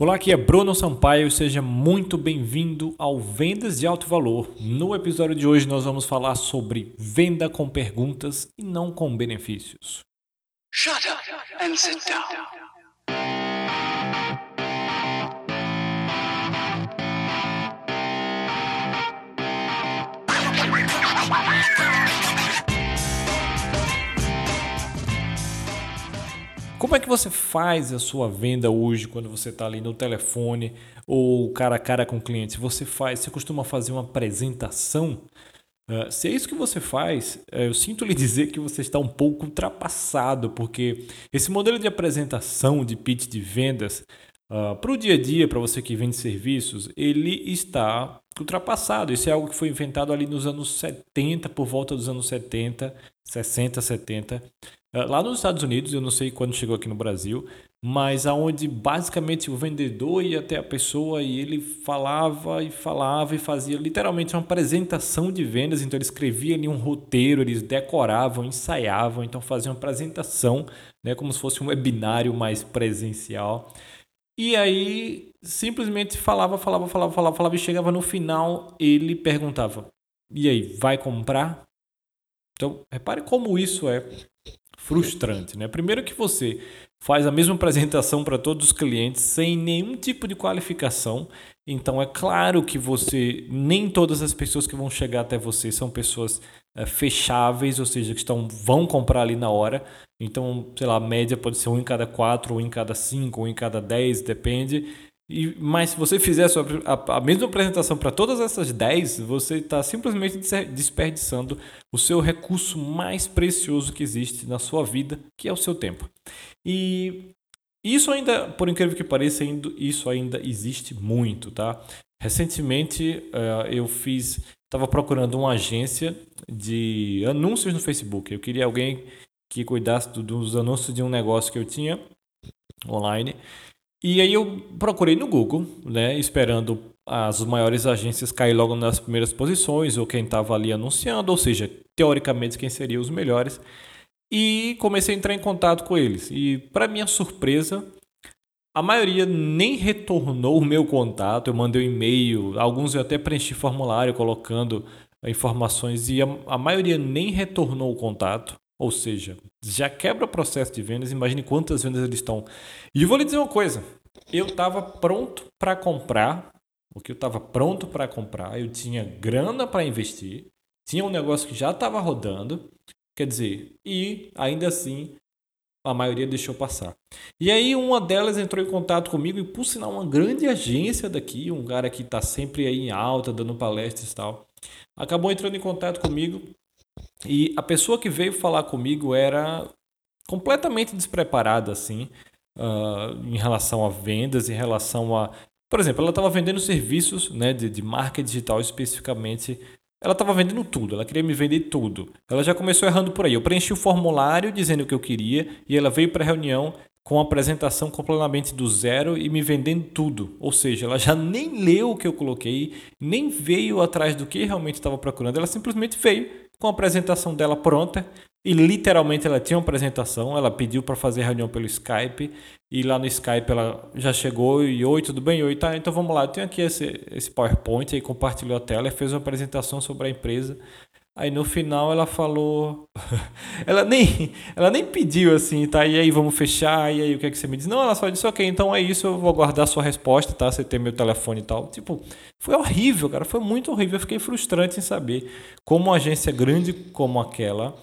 Olá, aqui é Bruno Sampaio, seja muito bem-vindo ao Vendas de Alto Valor. No episódio de hoje nós vamos falar sobre venda com perguntas e não com benefícios. Shut up and sit down. Como é que você faz a sua venda hoje quando você está ali no telefone ou cara a cara com o cliente? Você faz, você costuma fazer uma apresentação? Uh, se é isso que você faz, uh, eu sinto lhe dizer que você está um pouco ultrapassado, porque esse modelo de apresentação, de pitch de vendas, uh, para o dia a dia, para você que vende serviços, ele está ultrapassado. Isso é algo que foi inventado ali nos anos 70, por volta dos anos 70, 60, 70. Eh, lá nos Estados Unidos, eu não sei quando chegou aqui no Brasil, mas aonde basicamente o vendedor ia até a pessoa e ele falava e falava e fazia literalmente uma apresentação de vendas. Então ele escrevia ali um roteiro, eles decoravam, ensaiavam, então faziam uma apresentação, né, como se fosse um webinário mais presencial. E aí simplesmente falava, falava, falava, falava, falava e chegava no final, ele perguntava: "E aí, vai comprar?" Então, repare como isso é frustrante, né? Primeiro que você faz a mesma apresentação para todos os clientes sem nenhum tipo de qualificação. Então é claro que você nem todas as pessoas que vão chegar até você são pessoas é, fecháveis, ou seja, que estão vão comprar ali na hora. Então, sei lá, a média pode ser um em cada quatro, um em cada cinco, um em cada dez, depende. E, mas se você fizer a, sua, a, a mesma apresentação para todas essas 10, você está simplesmente desperdiçando o seu recurso mais precioso que existe na sua vida, que é o seu tempo. E isso ainda, por incrível que pareça, isso ainda existe muito, tá? Recentemente uh, eu fiz, estava procurando uma agência de anúncios no Facebook. Eu queria alguém que cuidasse dos anúncios de um negócio que eu tinha online. E aí eu procurei no Google, né, esperando as maiores agências cair logo nas primeiras posições, ou quem estava ali anunciando, ou seja, teoricamente quem seriam os melhores. E comecei a entrar em contato com eles. E para minha surpresa, a maioria nem retornou o meu contato. Eu mandei um e-mail, alguns eu até preenchi formulário colocando informações e a, a maioria nem retornou o contato. Ou seja, já quebra o processo de vendas, imagine quantas vendas eles estão. E vou lhe dizer uma coisa: eu estava pronto para comprar, o que eu estava pronto para comprar, eu tinha grana para investir, tinha um negócio que já estava rodando, quer dizer, e ainda assim a maioria deixou passar. E aí uma delas entrou em contato comigo e por sinal uma grande agência daqui, um cara que está sempre aí em alta, dando palestras e tal, acabou entrando em contato comigo e a pessoa que veio falar comigo era completamente despreparada, assim, uh, em relação a vendas, em relação a. Por exemplo, ela estava vendendo serviços né, de, de marca digital especificamente. Ela estava vendendo tudo, ela queria me vender tudo. Ela já começou errando por aí. Eu preenchi o formulário dizendo o que eu queria e ela veio para a reunião com a apresentação completamente do zero e me vendendo tudo. Ou seja, ela já nem leu o que eu coloquei, nem veio atrás do que realmente estava procurando. Ela simplesmente veio com a apresentação dela pronta e literalmente ela tinha uma apresentação, ela pediu para fazer reunião pelo Skype e lá no Skype ela já chegou e oi, tudo bem? Oi, tá, então vamos lá, eu tenho aqui esse, esse PowerPoint aí compartilhou a tela e fez uma apresentação sobre a empresa Aí no final ela falou. ela, nem, ela nem pediu assim, tá? E aí, vamos fechar? E aí, o que é que você me diz? Não, ela só disse, ok, então é isso, eu vou aguardar sua resposta, tá? Você tem meu telefone e tal. Tipo, foi horrível, cara. Foi muito horrível. Eu fiquei frustrante em saber como uma agência grande como aquela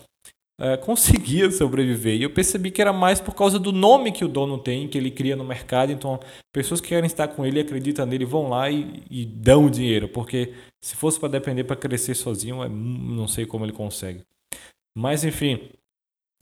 é, conseguia sobreviver. E eu percebi que era mais por causa do nome que o dono tem, que ele cria no mercado. Então, pessoas que querem estar com ele, acreditam nele, vão lá e, e dão o dinheiro. Porque se fosse para depender para crescer sozinho, é, não sei como ele consegue. Mas, enfim.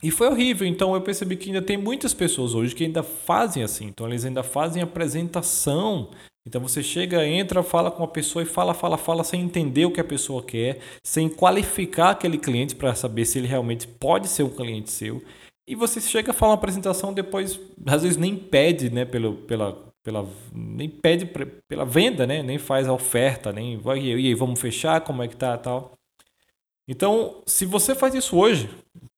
E foi horrível. Então, eu percebi que ainda tem muitas pessoas hoje que ainda fazem assim. Então, eles ainda fazem apresentação então você chega, entra, fala com a pessoa e fala, fala, fala sem entender o que a pessoa quer, sem qualificar aquele cliente para saber se ele realmente pode ser um cliente seu. E você chega, fala uma apresentação, depois às vezes nem pede, né, pelo, pela, pela, nem pede pela venda, né, nem faz a oferta, nem vai e aí vamos fechar, como é que tá, tal. Então, se você faz isso hoje,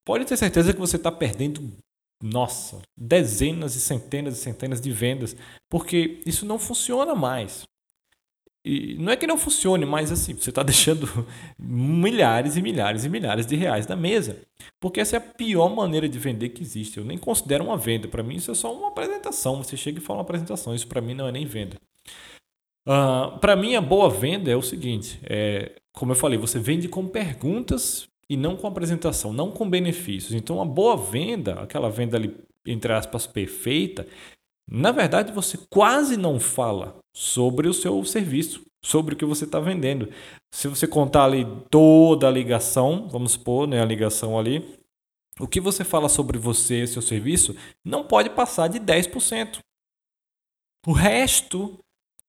pode ter certeza que você está perdendo nossa, dezenas e centenas e centenas de vendas, porque isso não funciona mais. E não é que não funcione, mas assim, você está deixando milhares e milhares e milhares de reais na mesa. Porque essa é a pior maneira de vender que existe. Eu nem considero uma venda. Para mim, isso é só uma apresentação. Você chega e fala uma apresentação. Isso para mim não é nem venda. Uh, ah, para mim, a boa venda é o seguinte: é, como eu falei, você vende com perguntas e não com apresentação, não com benefícios. Então, a boa venda, aquela venda ali, entre aspas, perfeita, na verdade, você quase não fala sobre o seu serviço, sobre o que você está vendendo. Se você contar ali toda a ligação, vamos supor, né, a ligação ali, o que você fala sobre você e seu serviço não pode passar de 10%. O resto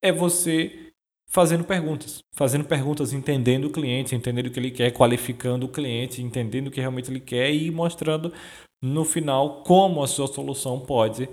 é você fazendo perguntas, fazendo perguntas, entendendo o cliente, entendendo o que ele quer, qualificando o cliente, entendendo o que realmente ele quer e mostrando no final como a sua solução pode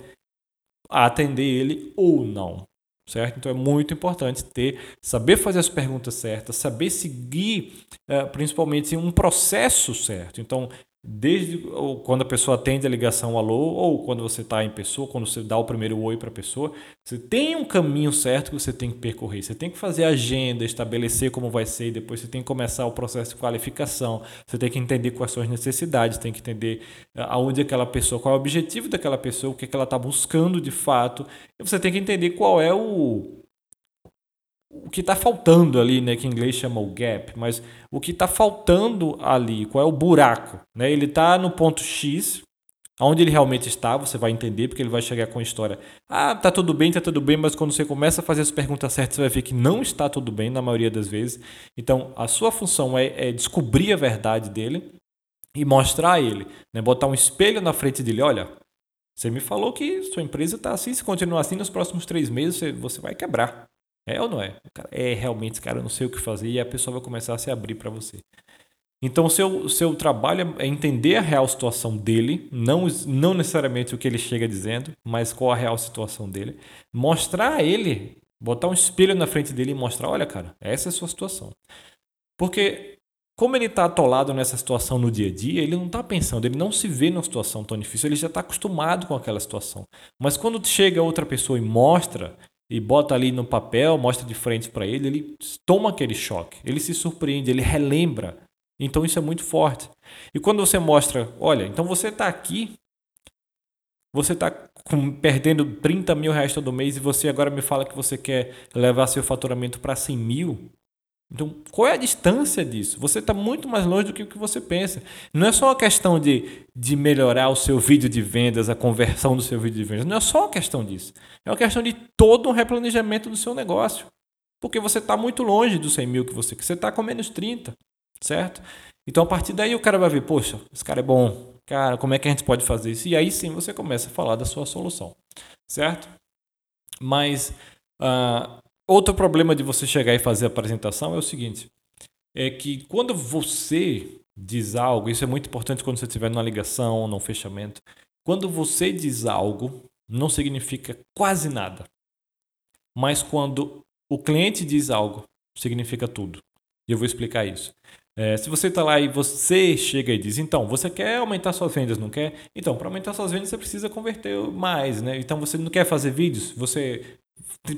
atender ele ou não. Certo? Então é muito importante ter, saber fazer as perguntas certas, saber seguir eh, principalmente um processo certo. Então, desde quando a pessoa atende a ligação alô, ou quando você está em pessoa, quando você dá o primeiro oi para a pessoa, você tem um caminho certo que você tem que percorrer. Você tem que fazer agenda, estabelecer como vai ser, depois você tem que começar o processo de qualificação, você tem que entender quais são as necessidades, tem que entender eh, aonde aquela pessoa, qual é o objetivo daquela pessoa, o que, é que ela está buscando de fato, e você tem que entender qual é o, o que está faltando ali, né, que em inglês chama o gap, mas o que está faltando ali, qual é o buraco. Né? Ele está no ponto X, onde ele realmente está, você vai entender, porque ele vai chegar com a história. Ah, tá tudo bem, tá tudo bem, mas quando você começa a fazer as perguntas certas, você vai ver que não está tudo bem na maioria das vezes. Então, a sua função é, é descobrir a verdade dele e mostrar a ele, né? botar um espelho na frente dele, olha. Você me falou que sua empresa está assim, se continuar assim nos próximos três meses, você vai quebrar. É ou não é? Cara, é realmente, cara, eu não sei o que fazer e a pessoa vai começar a se abrir para você. Então, seu, seu trabalho é entender a real situação dele, não, não necessariamente o que ele chega dizendo, mas qual a real situação dele. Mostrar a ele, botar um espelho na frente dele e mostrar: olha, cara, essa é a sua situação. Porque, como ele está atolado nessa situação no dia a dia, ele não está pensando, ele não se vê numa situação tão difícil, ele já está acostumado com aquela situação. Mas quando chega outra pessoa e mostra e bota ali no papel, mostra de frente para ele, ele toma aquele choque, ele se surpreende, ele relembra. Então isso é muito forte. E quando você mostra, olha, então você está aqui, você está perdendo 30 mil reais todo mês e você agora me fala que você quer levar seu faturamento para 100 mil, então, qual é a distância disso? Você está muito mais longe do que o que você pensa. Não é só uma questão de, de melhorar o seu vídeo de vendas, a conversão do seu vídeo de vendas. Não é só uma questão disso. É uma questão de todo um replanejamento do seu negócio. Porque você está muito longe dos 100 mil que você quer. Você está com menos 30, certo? Então, a partir daí, o cara vai ver: poxa, esse cara é bom. Cara, como é que a gente pode fazer isso? E aí sim você começa a falar da sua solução, certo? Mas. Uh, Outro problema de você chegar e fazer a apresentação é o seguinte: é que quando você diz algo, isso é muito importante quando você estiver numa ligação num fechamento. Quando você diz algo, não significa quase nada. Mas quando o cliente diz algo, significa tudo. E eu vou explicar isso. É, se você está lá e você chega e diz, então, você quer aumentar suas vendas, não quer? Então, para aumentar suas vendas, você precisa converter mais, né? Então, você não quer fazer vídeos? Você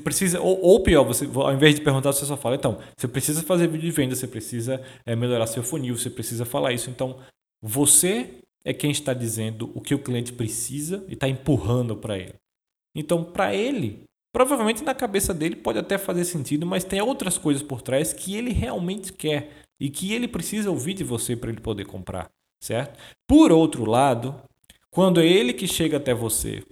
precisa ou, ou, pior você ao invés de perguntar você só fala então você precisa fazer vídeo de venda você precisa é, melhorar seu funil você precisa falar isso. Então você é quem está dizendo o que o cliente precisa e está empurrando para ele. Então para ele provavelmente na cabeça dele pode até fazer sentido mas tem outras coisas por trás que ele realmente quer e que ele precisa ouvir de você para ele poder comprar certo? Por outro lado quando é ele que chega até você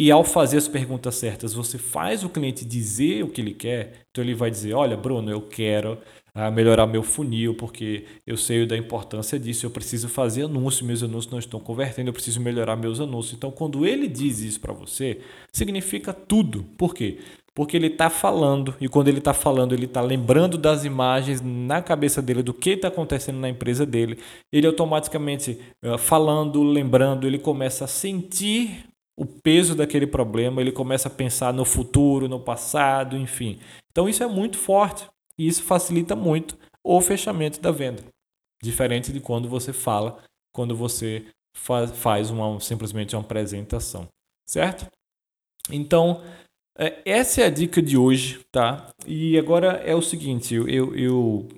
e ao fazer as perguntas certas, você faz o cliente dizer o que ele quer. Então ele vai dizer: Olha, Bruno, eu quero ah, melhorar meu funil porque eu sei da importância disso. Eu preciso fazer anúncios, meus anúncios não estão convertendo, eu preciso melhorar meus anúncios. Então, quando ele diz isso para você, significa tudo. Por quê? Porque ele está falando, e quando ele está falando, ele está lembrando das imagens na cabeça dele do que está acontecendo na empresa dele. Ele automaticamente, ah, falando, lembrando, ele começa a sentir o peso daquele problema, ele começa a pensar no futuro, no passado, enfim. Então isso é muito forte e isso facilita muito o fechamento da venda. Diferente de quando você fala, quando você faz, faz uma, simplesmente uma apresentação, certo? Então, é, essa é a dica de hoje, tá? E agora é o seguinte, eu, eu, eu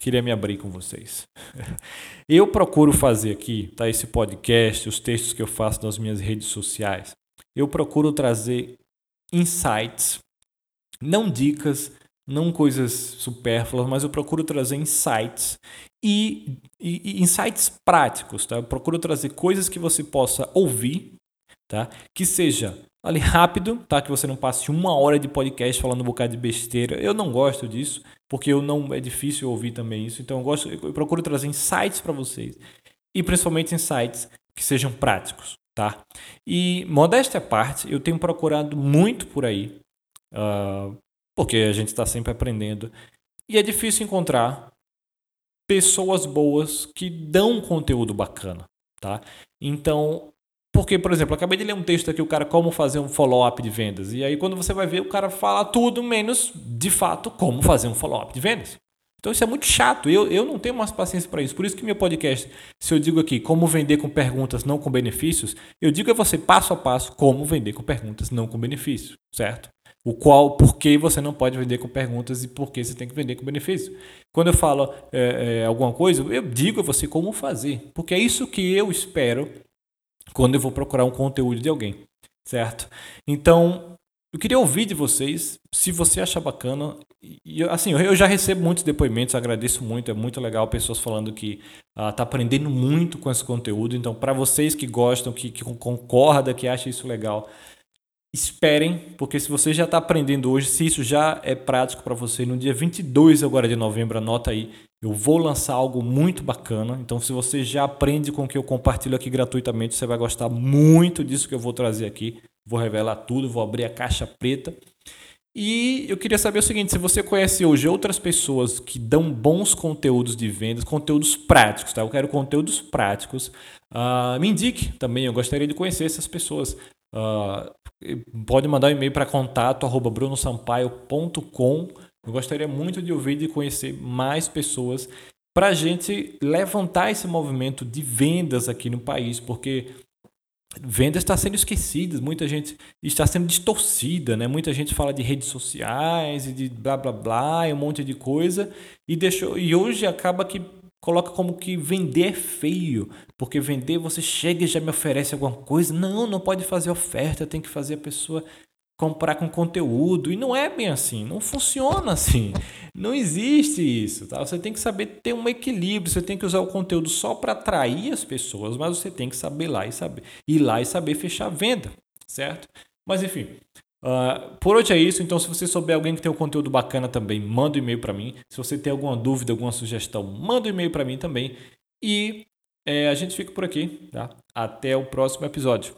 queria me abrir com vocês. Eu procuro fazer aqui, tá? Esse podcast, os textos que eu faço nas minhas redes sociais, eu procuro trazer insights, não dicas, não coisas supérfluas, mas eu procuro trazer insights e, e, e, insights práticos, tá? Eu procuro trazer coisas que você possa ouvir, tá? Que seja ali rápido, tá? Que você não passe uma hora de podcast falando um bocado de besteira. Eu não gosto disso, porque eu não é difícil ouvir também isso. Então eu gosto, eu procuro trazer insights para vocês e principalmente insights que sejam práticos, tá? E modéstia à parte, eu tenho procurado muito por aí, uh, porque a gente está sempre aprendendo e é difícil encontrar pessoas boas que dão conteúdo bacana, tá? Então porque, por exemplo, acabei de ler um texto aqui, o cara como fazer um follow-up de vendas. E aí, quando você vai ver, o cara fala tudo menos, de fato, como fazer um follow-up de vendas. Então isso é muito chato. Eu, eu não tenho mais paciência para isso. Por isso que meu podcast, se eu digo aqui como vender com perguntas, não com benefícios, eu digo a você passo a passo como vender com perguntas, não com benefícios, certo? O qual, por que você não pode vender com perguntas e por que você tem que vender com benefício. Quando eu falo é, é, alguma coisa, eu digo a você como fazer, porque é isso que eu espero quando eu vou procurar um conteúdo de alguém, certo? Então, eu queria ouvir de vocês, se você achar bacana. E, assim, eu já recebo muitos depoimentos, agradeço muito, é muito legal pessoas falando que está uh, aprendendo muito com esse conteúdo. Então, para vocês que gostam, que, que concordam, que acham isso legal, esperem, porque se você já está aprendendo hoje, se isso já é prático para você, no dia 22 agora de novembro, anota aí, eu vou lançar algo muito bacana. Então, se você já aprende com o que eu compartilho aqui gratuitamente, você vai gostar muito disso que eu vou trazer aqui. Vou revelar tudo, vou abrir a caixa preta. E eu queria saber o seguinte: se você conhece hoje outras pessoas que dão bons conteúdos de vendas, conteúdos práticos, tá? Eu quero conteúdos práticos. Uh, me indique também, eu gostaria de conhecer essas pessoas. Uh, pode mandar um e-mail para contato brunosampaio.com eu gostaria muito de ouvir e conhecer mais pessoas para a gente levantar esse movimento de vendas aqui no país, porque vendas está sendo esquecida, muita gente está sendo distorcida, né? Muita gente fala de redes sociais e de blá blá blá, e um monte de coisa e deixou e hoje acaba que coloca como que vender é feio, porque vender você chega e já me oferece alguma coisa. Não, não pode fazer oferta, tem que fazer a pessoa comprar com conteúdo. E não é bem assim, não funciona assim. Não existe isso, tá? Você tem que saber ter um equilíbrio, você tem que usar o conteúdo só para atrair as pessoas, mas você tem que saber lá e saber ir lá e saber fechar a venda, certo? Mas enfim, uh, por hoje é isso. Então, se você souber alguém que tem um conteúdo bacana também, manda um e-mail para mim. Se você tem alguma dúvida, alguma sugestão, manda um e-mail para mim também. E é, a gente fica por aqui, tá? Até o próximo episódio.